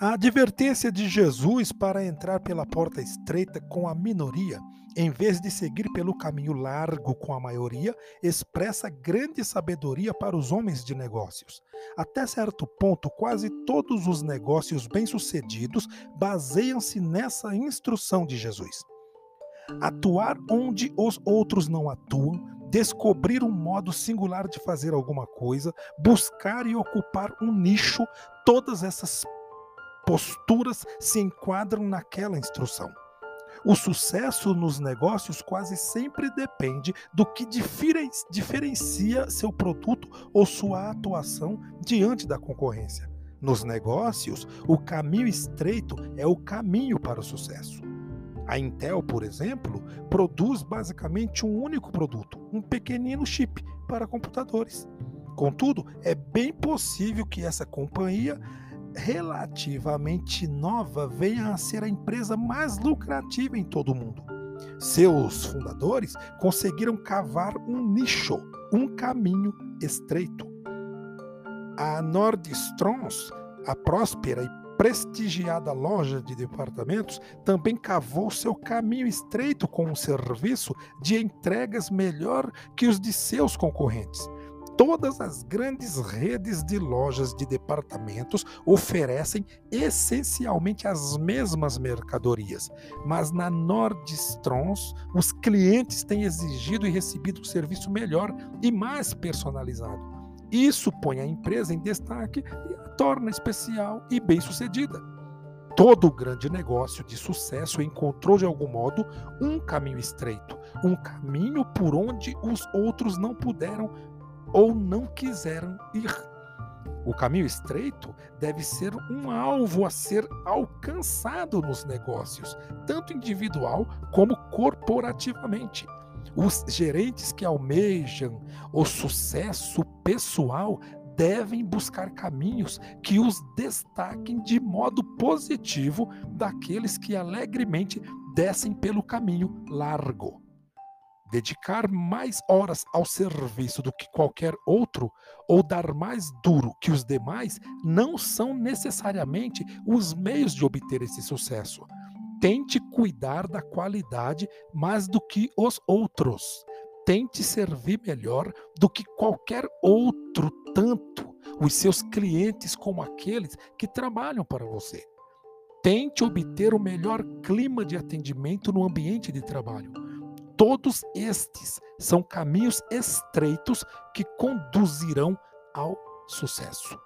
A advertência de Jesus para entrar pela porta estreita com a minoria, em vez de seguir pelo caminho largo com a maioria, expressa grande sabedoria para os homens de negócios. Até certo ponto, quase todos os negócios bem-sucedidos baseiam-se nessa instrução de Jesus. Atuar onde os outros não atuam, descobrir um modo singular de fazer alguma coisa, buscar e ocupar um nicho, todas essas posturas se enquadram naquela instrução. O sucesso nos negócios quase sempre depende do que diferencia seu produto ou sua atuação diante da concorrência. Nos negócios, o caminho estreito é o caminho para o sucesso. A Intel, por exemplo, produz basicamente um único produto, um pequenino chip para computadores. Contudo, é bem possível que essa companhia relativamente nova venha a ser a empresa mais lucrativa em todo o mundo. Seus fundadores conseguiram cavar um nicho, um caminho estreito. A Nordstroms, a próspera e prestigiada loja de departamentos, também cavou seu caminho estreito com um serviço de entregas melhor que os de seus concorrentes todas as grandes redes de lojas de departamentos oferecem essencialmente as mesmas mercadorias, mas na Nordstroms os clientes têm exigido e recebido um serviço melhor e mais personalizado. Isso põe a empresa em destaque e a torna especial e bem-sucedida. Todo grande negócio de sucesso encontrou de algum modo um caminho estreito, um caminho por onde os outros não puderam ou não quiseram ir. O caminho estreito deve ser um alvo a ser alcançado nos negócios, tanto individual como corporativamente. Os gerentes que almejam o sucesso pessoal devem buscar caminhos que os destaquem de modo positivo daqueles que alegremente descem pelo caminho largo. Dedicar mais horas ao serviço do que qualquer outro ou dar mais duro que os demais não são necessariamente os meios de obter esse sucesso. Tente cuidar da qualidade mais do que os outros. Tente servir melhor do que qualquer outro, tanto os seus clientes como aqueles que trabalham para você. Tente obter o melhor clima de atendimento no ambiente de trabalho Todos estes são caminhos estreitos que conduzirão ao sucesso.